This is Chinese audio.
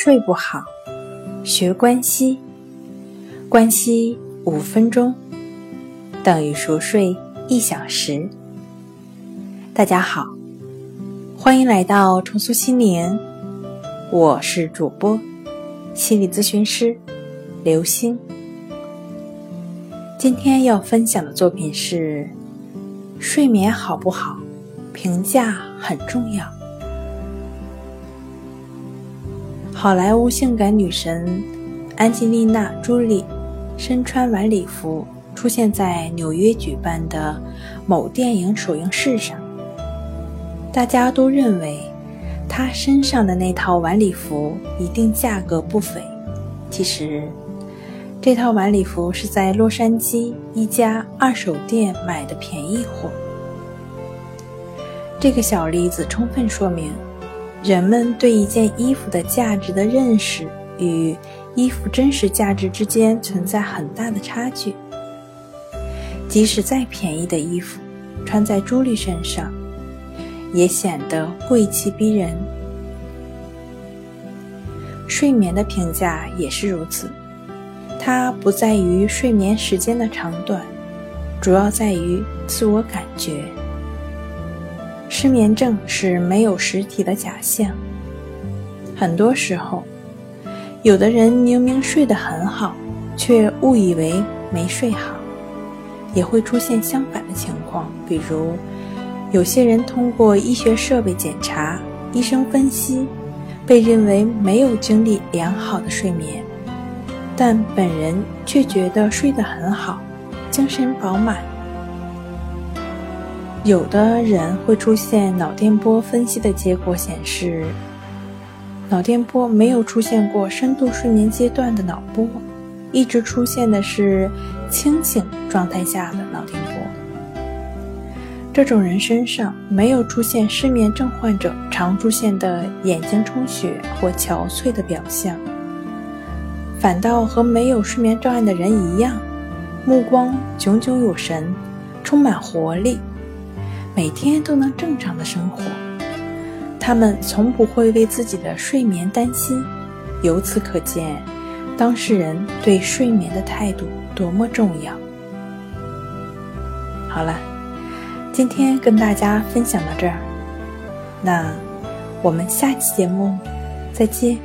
睡不好，学关西，关西五分钟等于熟睡一小时。大家好，欢迎来到重塑心灵，我是主播心理咨询师刘星。今天要分享的作品是：睡眠好不好，评价很重要。好莱坞性感女神安吉丽娜·朱莉身穿晚礼服出现在纽约举办的某电影首映式上，大家都认为她身上的那套晚礼服一定价格不菲。其实，这套晚礼服是在洛杉矶一家二手店买的便宜货。这个小例子充分说明。人们对一件衣服的价值的认识与衣服真实价值之间存在很大的差距。即使再便宜的衣服，穿在朱莉身上，也显得贵气逼人。睡眠的评价也是如此，它不在于睡眠时间的长短，主要在于自我感觉。失眠症是没有实体的假象。很多时候，有的人明明睡得很好，却误以为没睡好；也会出现相反的情况，比如有些人通过医学设备检查、医生分析，被认为没有经历良好的睡眠，但本人却觉得睡得很好，精神饱满。有的人会出现脑电波分析的结果显示，脑电波没有出现过深度睡眠阶段的脑波，一直出现的是清醒状态下的脑电波。这种人身上没有出现失眠症患者常出现的眼睛充血或憔悴的表象，反倒和没有睡眠障碍的人一样，目光炯炯有神，充满活力。每天都能正常的生活，他们从不会为自己的睡眠担心。由此可见，当事人对睡眠的态度多么重要。好了，今天跟大家分享到这儿，那我们下期节目再见。